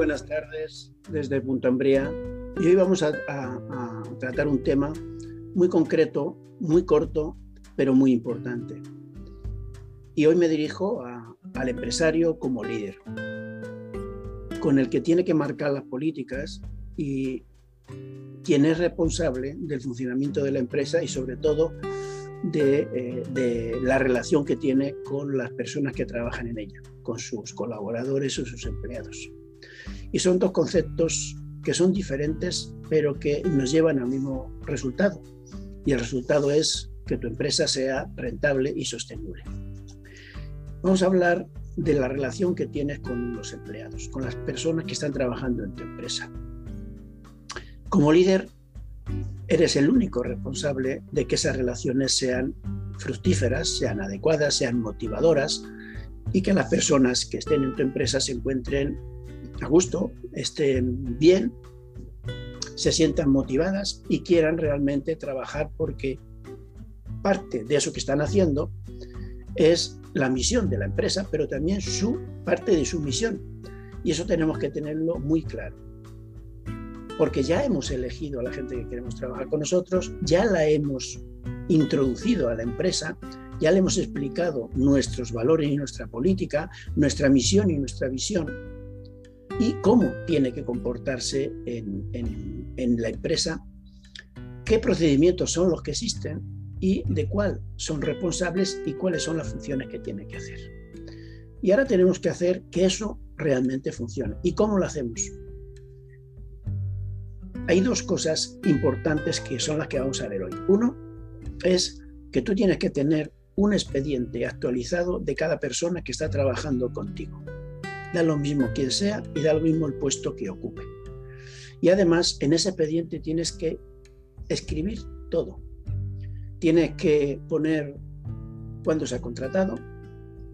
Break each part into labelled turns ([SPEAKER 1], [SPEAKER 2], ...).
[SPEAKER 1] buenas tardes desde Punta Ambría. Y hoy vamos a, tratar un tema muy concreto, muy corto, pero muy importante. Y hoy me dirijo al empresario como líder, con el que tiene que marcar las políticas y quien es responsable del funcionamiento de la empresa y sobre todo de, eh, de, la relación que tiene con las personas que trabajan en ella, con sus colaboradores o sus empleados. Y son dos conceptos que son diferentes, pero que nos llevan al mismo resultado. Y el resultado es que tu empresa sea rentable y sostenible. Vamos a hablar de la relación que tienes con los empleados, con las personas que están trabajando en tu empresa. Como líder, eres el único responsable de que esas relaciones sean fructíferas, sean adecuadas, sean motivadoras y que las personas que estén en tu empresa se encuentren a gusto, estén bien, se sientan motivadas y quieran realmente trabajar porque parte de eso que están haciendo es la misión de la empresa, pero también su parte de su misión. Y eso tenemos que tenerlo muy claro. Porque ya hemos elegido a la gente que queremos trabajar con nosotros, ya la hemos introducido a la empresa, ya le hemos explicado nuestros valores y nuestra política, nuestra misión y nuestra visión y cómo tiene que comportarse en, la empresa, qué procedimientos son los que existen y de cuál son responsables y cuáles son las funciones que tiene que hacer. Y ahora tenemos que hacer que eso realmente funcione. ¿Y cómo lo hacemos? Hay dos cosas importantes que son las que vamos a ver hoy. Uno es que tú tienes que tener un expediente actualizado de cada persona que está trabajando contigo da lo mismo quien sea y da lo mismo el puesto que ocupe. Y además, en ese expediente tienes que escribir todo. Tienes que poner cuándo se ha contratado,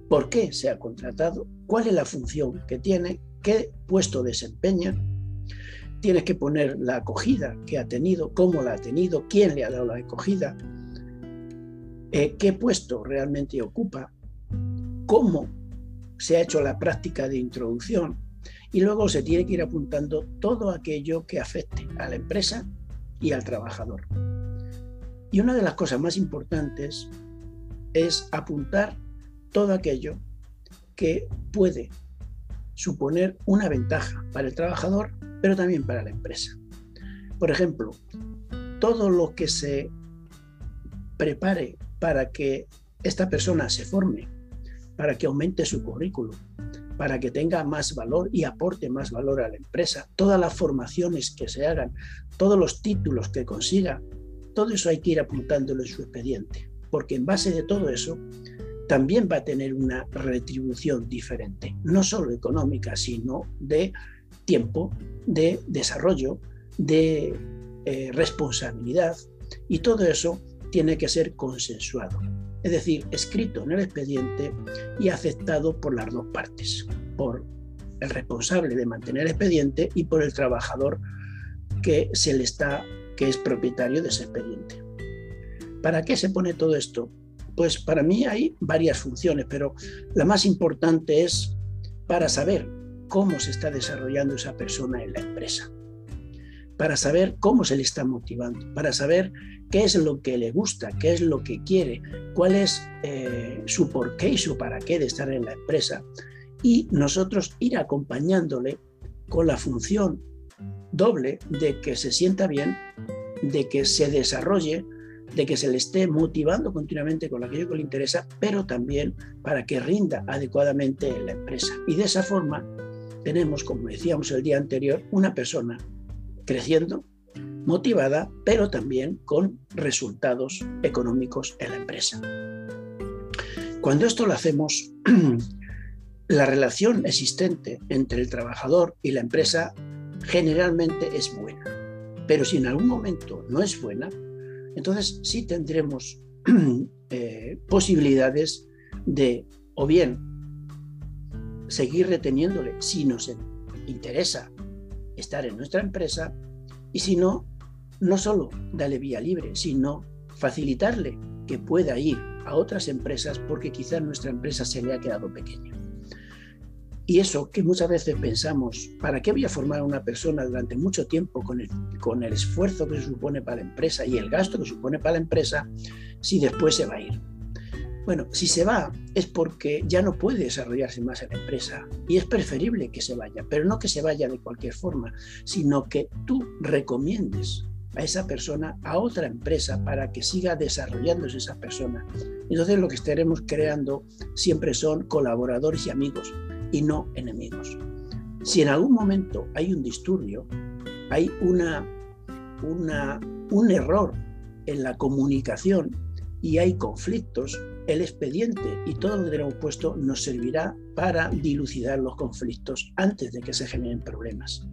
[SPEAKER 1] por qué se ha contratado, cuál es la función que tiene, qué puesto desempeña. Tienes que poner la acogida que ha tenido, cómo la ha tenido, quién le ha dado la acogida, eh, qué puesto realmente ocupa, cómo se ha hecho la práctica de introducción y luego se tiene que ir apuntando todo aquello que afecte a la empresa y al trabajador. Y una de las cosas más importantes es apuntar todo aquello que puede suponer una ventaja para el trabajador, pero también para la empresa. Por ejemplo, todo lo que se prepare para que esta persona se forme para que aumente su currículum, para que tenga más valor y aporte más valor a la empresa. Todas las formaciones que se hagan, todos los títulos que consiga, todo eso hay que ir apuntándolo en su expediente, porque en base de todo eso también va a tener una retribución diferente, no solo económica, sino de tiempo, de desarrollo, de eh, responsabilidad, y todo eso tiene que ser consensuado es decir, escrito en el expediente y aceptado por las dos partes, por el responsable de mantener el expediente y por el trabajador que que es propietario de ese expediente. ¿Para qué se pone todo esto? Pues para mí hay varias funciones, pero la más importante es para saber cómo se está desarrollando esa persona en la empresa para saber cómo se le está motivando, para saber qué es lo que le gusta, qué es lo que quiere, cuál es eh, su porqué y su para qué de estar en la empresa. Y nosotros ir acompañándole con la función doble de que se sienta bien, de que se desarrolle, de que se le esté motivando continuamente con aquello que le interesa, pero también para que rinda adecuadamente en la empresa. Y de esa forma tenemos, como decíamos el día anterior, una persona creciendo, motivada, pero también con resultados económicos en la empresa. Cuando esto lo hacemos, la relación existente entre el trabajador y la empresa generalmente es buena. Pero si en algún momento no es buena, entonces sí tendremos eh, posibilidades de o bien seguir reteniéndole si nos interesa estar en nuestra empresa y si no, no solo darle vía libre, sino facilitarle que pueda ir a otras empresas porque quizás nuestra empresa se le ha quedado pequeña. Y eso que muchas veces pensamos, ¿para qué voy a formar a una persona durante mucho tiempo con el, con el esfuerzo que se supone para la empresa y el gasto que supone para la empresa si después se va a ir? Bueno, si se va es porque ya no puede desarrollarse más en la empresa y es preferible que se vaya, pero no que se vaya de cualquier forma, sino que tú recomiendes a esa persona a otra empresa para que siga desarrollándose esa persona. Entonces lo que estaremos creando siempre son colaboradores y amigos y no enemigos. Si en algún momento hay un disturbio, hay una, un error en la comunicación y hay conflictos, el expediente y todo lo que tenemos puesto nos servirá para dilucidar los conflictos antes de que se generen problemas.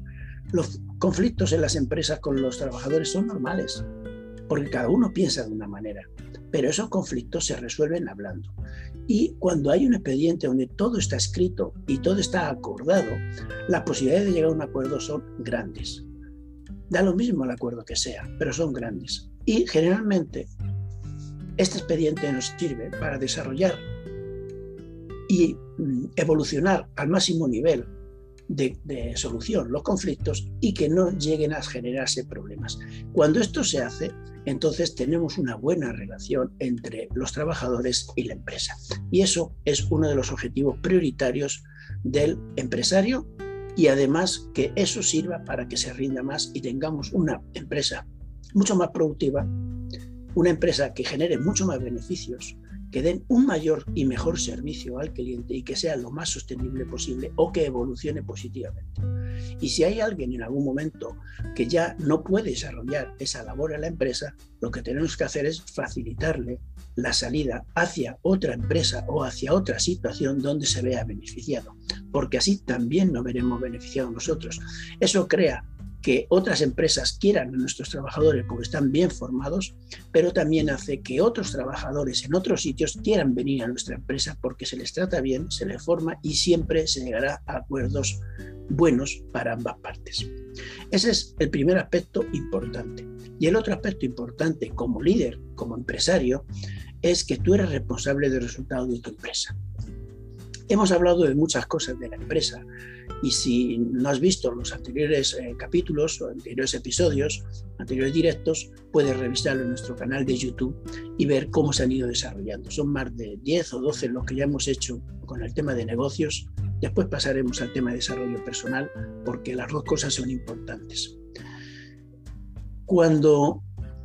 [SPEAKER 1] Los conflictos en las empresas con los trabajadores son normales, porque cada uno piensa de una manera, pero esos conflictos se resuelven hablando. Y cuando hay un expediente donde todo está escrito y todo está acordado, las posibilidades de llegar a un acuerdo son grandes. Da lo mismo el acuerdo que sea, pero son grandes. Y generalmente este expediente nos sirve para desarrollar y mm, evolucionar al máximo nivel de, solución los conflictos y que no lleguen a generarse problemas. Cuando esto se hace, entonces tenemos una buena relación entre los trabajadores y la empresa. Y eso es uno de los objetivos prioritarios del empresario y además que eso sirva para que se rinda más y tengamos una empresa mucho más productiva, una empresa que genere mucho más beneficios que den un mayor y mejor servicio al cliente y que sea lo más sostenible posible o que evolucione positivamente. Y si hay alguien en algún momento que ya no puede desarrollar esa labor en la empresa, lo que tenemos que hacer es facilitarle la salida hacia otra empresa o hacia otra situación donde se vea beneficiado, porque así también nos veremos beneficiados nosotros. Eso crea que otras empresas quieran a nuestros trabajadores porque están bien formados, pero también hace que otros trabajadores en otros sitios quieran venir a nuestra empresa porque se les trata bien, se les forma y siempre se llegará a acuerdos buenos para ambas partes. Ese es el primer aspecto importante. Y el otro aspecto importante como líder, como empresario, es que tú eres responsable del resultado de tu empresa. Hemos hablado de muchas cosas de la empresa y si no has visto los anteriores eh, capítulos o anteriores episodios, anteriores directos, puedes revisarlo en nuestro canal de YouTube y ver cómo se han ido desarrollando. Son más de 10 o 12 los que ya hemos hecho con el tema de negocios. Después pasaremos al tema de desarrollo personal porque las dos cosas son importantes. Cuando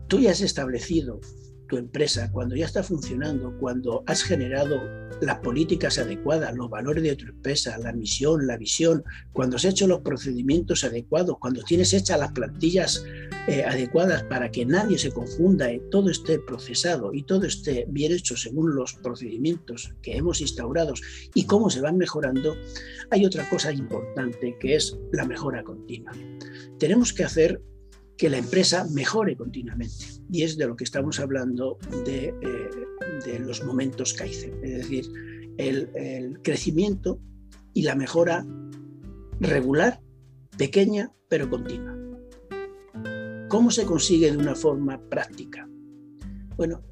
[SPEAKER 1] tú ya has establecido tu empresa, cuando ya está funcionando, cuando has generado las políticas adecuadas, los valores de tu empresa, la misión, la visión, cuando has hecho los procedimientos adecuados, cuando tienes hechas las plantillas eh, adecuadas para que nadie se confunda y todo esté procesado y todo esté bien hecho según los procedimientos que hemos instaurado y cómo se van mejorando, hay otra cosa importante que es la mejora continua. Tenemos que hacer que la empresa mejore continuamente. Y es de lo que estamos hablando de, eh, los momentos Kaizen, es decir, el, crecimiento y la mejora regular, pequeña, pero continua. ¿Cómo se consigue de una forma práctica? Bueno,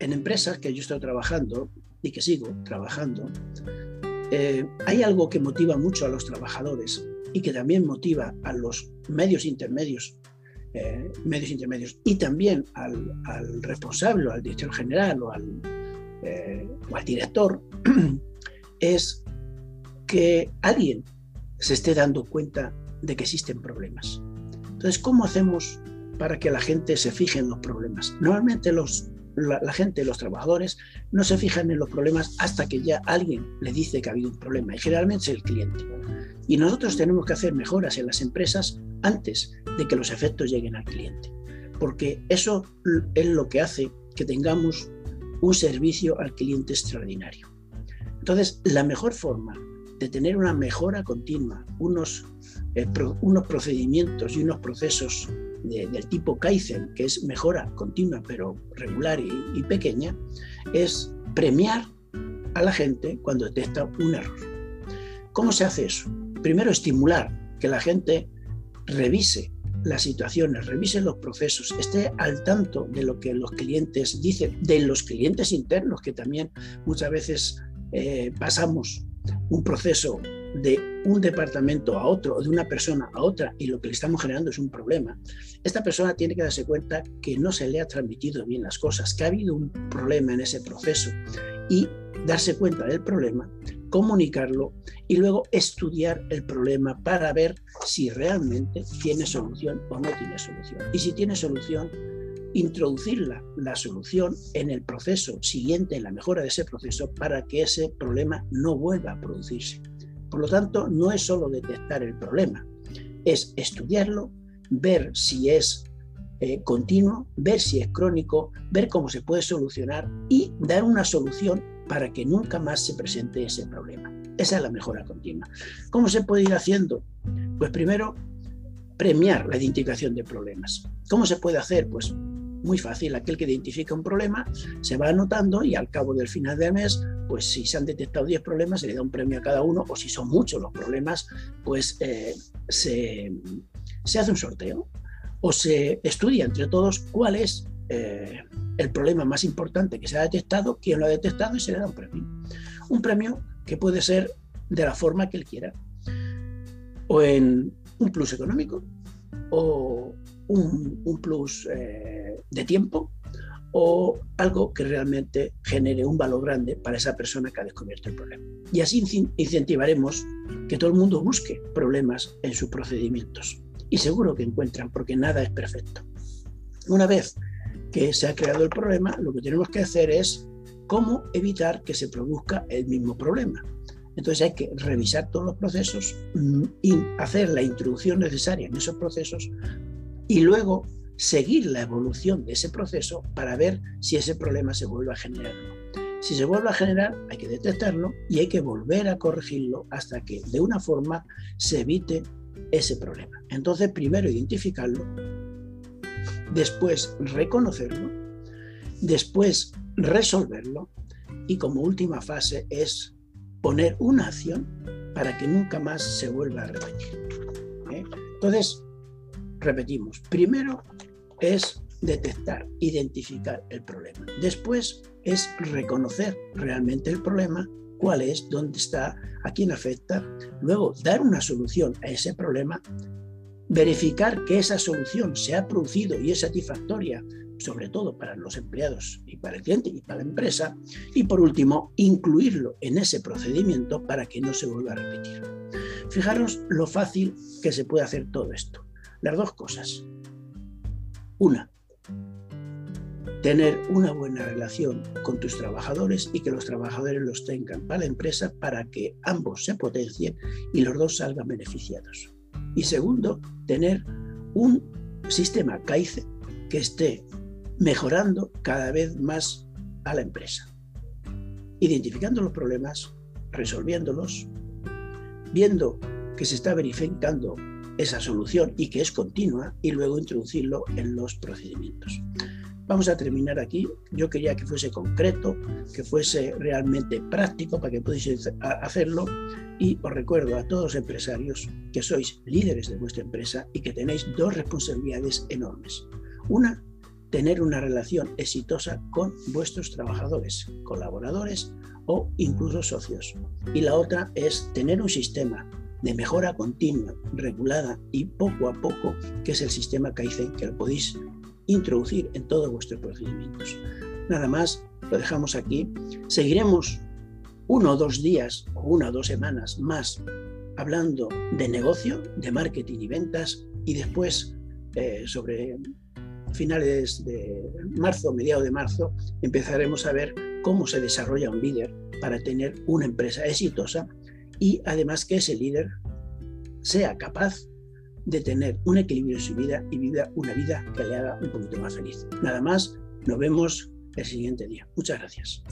[SPEAKER 1] en empresas que yo estoy trabajando y que sigo trabajando, eh, hay algo que motiva mucho a los trabajadores y que también motiva a los medios intermedios eh, medios intermedios y también al, responsable o al director general o al, eh, al director es que alguien se esté dando cuenta de que existen problemas. Entonces, ¿cómo hacemos para que la gente se fije en los problemas? Normalmente la, la, gente, los trabajadores, no se fijan en los problemas hasta que ya alguien le dice que ha habido un problema, y generalmente es el cliente. Y nosotros tenemos que hacer mejoras en las empresas antes de que los efectos lleguen al cliente, porque eso es lo que hace que tengamos un servicio al cliente extraordinario. Entonces, la mejor forma de tener una mejora continua, unos, eh, unos procedimientos y unos procesos del tipo Kaizen, que es mejora continua pero regular y, y pequeña, es premiar a la gente cuando detecta un error. ¿Cómo se hace eso? Primero, estimular que la gente revise las situaciones, revise los procesos, esté al tanto de lo que los clientes dicen, de los clientes internos, que también muchas veces eh, pasamos un proceso de un departamento a otro o de una persona a otra y lo que le estamos generando es un problema, esta persona tiene que darse cuenta que no se le ha transmitido bien las cosas, que ha habido un problema en ese proceso y darse cuenta del problema, comunicarlo y luego estudiar el problema para ver si realmente tiene solución o no tiene solución. Y si tiene solución, introducir la, solución en el proceso siguiente, en la mejora de ese proceso, para que ese problema no vuelva a producirse. Por lo tanto, no es solo detectar el problema, es estudiarlo, ver si es eh, continuo, ver si es crónico, ver cómo se puede solucionar y dar una solución para que nunca más se presente ese problema. Esa es la mejora continua. ¿Cómo se puede ir haciendo? Pues primero, premiar la identificación de problemas. ¿Cómo se puede hacer? Pues muy fácil. Aquel que identifica un problema se va anotando y al cabo del final del mes, pues si se han detectado 10 problemas, se le da un premio a cada uno, o si son muchos los problemas, pues eh, se, hace un sorteo o se estudia entre todos cuál es eh, el problema más importante que se ha detectado, quién lo ha detectado y se le da un premio. Un premio que puede ser de la forma que él quiera, o en un plus económico, o un, plus eh, de tiempo o algo que realmente genere un valor grande para esa persona que ha descubierto el problema. Y así incentivaremos que todo el mundo busque problemas en sus procedimientos. Y seguro que encuentran, porque nada es perfecto. Una vez que se ha creado el problema, lo que tenemos que hacer es cómo evitar que se produzca el mismo problema. Entonces hay que revisar todos los procesos mm, y hacer la introducción necesaria en esos procesos y luego seguir la evolución de ese proceso para ver si ese problema se vuelve a generar. Si se vuelve a generar, hay que detectarlo y hay que volver a corregirlo hasta que de una forma se evite ese problema. Entonces, primero identificarlo, después reconocerlo, después resolverlo y como última fase es poner una acción para que nunca más se vuelva a repetir. ¿eh? Entonces, repetimos, primero es detectar, identificar el problema. Después es reconocer realmente el problema, cuál es, dónde está, a quién afecta. Luego dar una solución a ese problema, verificar que esa solución se ha producido y es satisfactoria, sobre todo para los empleados y para el cliente y para la empresa. Y por último, incluirlo en ese procedimiento para que no se vuelva a repetir. Fijaros lo fácil que se puede hacer todo esto. Las dos cosas. Una, tener una buena relación con tus trabajadores y que los trabajadores los tengan para la empresa para que ambos se potencien y los dos salgan beneficiados. Y segundo, tener un sistema CAICE que esté mejorando cada vez más a la empresa, identificando los problemas, resolviéndolos, viendo que se está verificando esa solución y que es continua y luego introducirlo en los procedimientos. Vamos a terminar aquí. Yo quería que fuese concreto, que fuese realmente práctico para que pudiese hacerlo. Y os recuerdo a todos los empresarios que sois líderes de vuestra empresa y que tenéis dos responsabilidades enormes. Una, tener una relación exitosa con vuestros trabajadores, colaboradores o incluso socios. Y la otra es tener un sistema de mejora continua, regulada y poco a poco, que es el sistema Kaizen que lo podéis introducir en todos vuestros procedimientos. Nada más, lo dejamos aquí. Seguiremos uno o dos días o una o dos semanas más hablando de negocio, de marketing y ventas y después eh, sobre finales de marzo, mediados de marzo, empezaremos a ver cómo se desarrolla un líder para tener una empresa exitosa y además que ese líder sea capaz de tener un equilibrio en su vida y viva una vida que le haga un poquito más feliz. Nada más, nos vemos el siguiente día. Muchas gracias.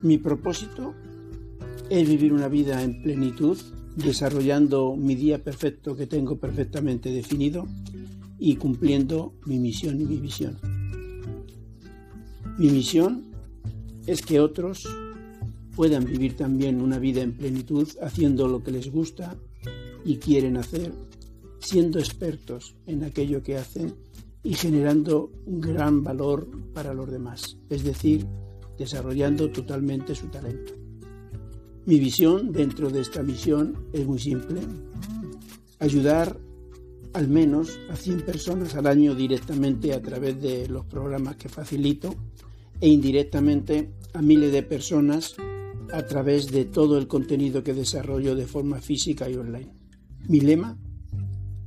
[SPEAKER 1] Mi propósito es vivir una vida en plenitud, desarrollando mi día perfecto que tengo perfectamente definido y cumpliendo mi misión y mi visión. Mi misión es que otros puedan vivir también una vida en plenitud haciendo lo que les gusta y quieren hacer, siendo expertos en aquello que hacen y generando un gran valor para los demás, es decir, desarrollando totalmente su talento. Mi visión dentro de esta misión es muy simple. Ayudar al menos a 100 personas al año directamente a través de los programas que facilito e indirectamente a miles de personas a través de todo el contenido que desarrollo de forma física y online. Mi lema,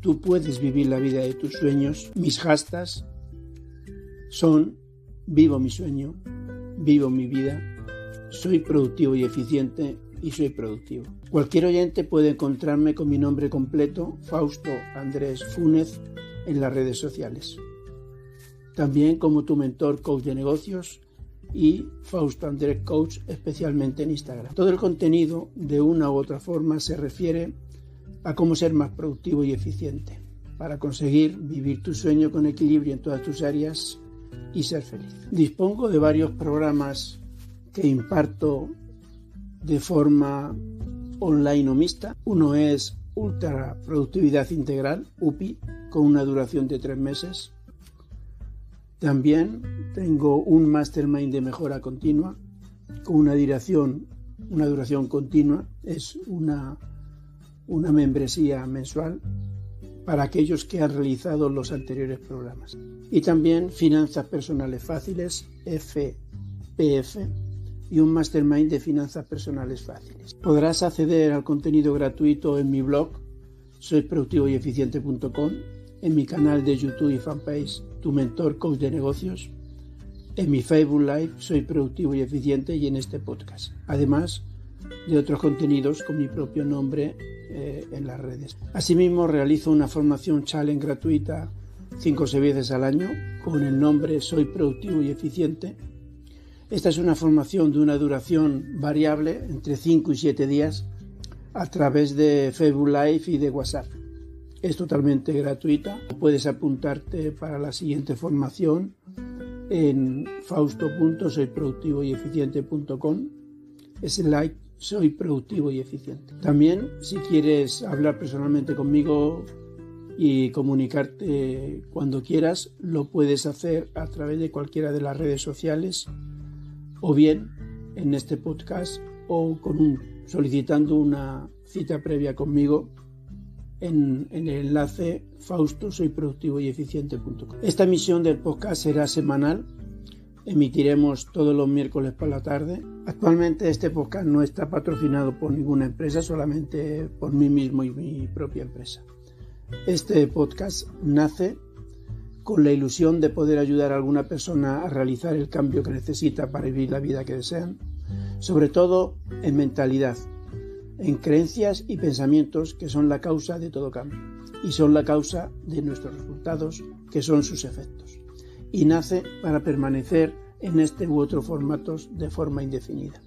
[SPEAKER 1] tú puedes vivir la vida de tus sueños. Mis hashtags son vivo mi sueño, vivo mi vida, soy productivo y eficiente y soy productivo. Cualquier oyente puede encontrarme con mi nombre completo, Fausto Andrés Fúnez, en las redes sociales. También como tu mentor coach de negocios y Fausto Andrés Coach, especialmente en Instagram. Todo el contenido, de una u otra forma, se refiere a cómo ser más productivo y eficiente para conseguir vivir tu sueño con equilibrio en todas tus áreas y ser feliz. Dispongo de varios programas que imparto de forma online o mixta. Uno es Ultra Productividad Integral, UPI, con una duración de tres meses. También tengo un Mastermind de mejora continua con una duración, una duración continua. Es una, una membresía mensual para aquellos que han realizado los anteriores programas. Y también Finanzas Personales Fáciles, FPF, y un mastermind de finanzas personales fáciles. Podrás acceder al contenido gratuito en mi blog soyproductivoyeficiente.com, en mi canal de YouTube y fanpage Tu Mentor Coach de Negocios, en mi Facebook Live Soy Productivo y Eficiente y en este podcast. Además de otros contenidos con mi propio nombre eh, en las redes. Asimismo, realizo una formación challenge gratuita 5 o 6 veces al año con el nombre Soy Productivo y Eficiente esta es una formación de una duración variable entre 5 y 7 días a través de Facebook Live y de WhatsApp. Es totalmente gratuita. Puedes apuntarte para la siguiente formación en fausto.soyproductivoyeficiente.com like soy productivo y eficiente. También si quieres hablar personalmente conmigo y comunicarte cuando quieras, lo puedes hacer a través de cualquiera de las redes sociales o bien en este podcast o solicitando una cita previa conmigo en, el enlace fausto soy productivo y eficiente.com. Esta emisión del podcast será semanal. Emitiremos todos los miércoles por la tarde. Actualmente este podcast no está patrocinado por ninguna empresa, solamente por mí mismo y mi propia empresa. Este podcast nace con la ilusión de poder ayudar a alguna persona a realizar el cambio que necesita para vivir la vida que desean, sobre todo en mentalidad, en creencias y pensamientos que son la causa de todo cambio y son la causa de nuestros resultados que son sus efectos. Y nace para permanecer en este u otro formatos de forma indefinida.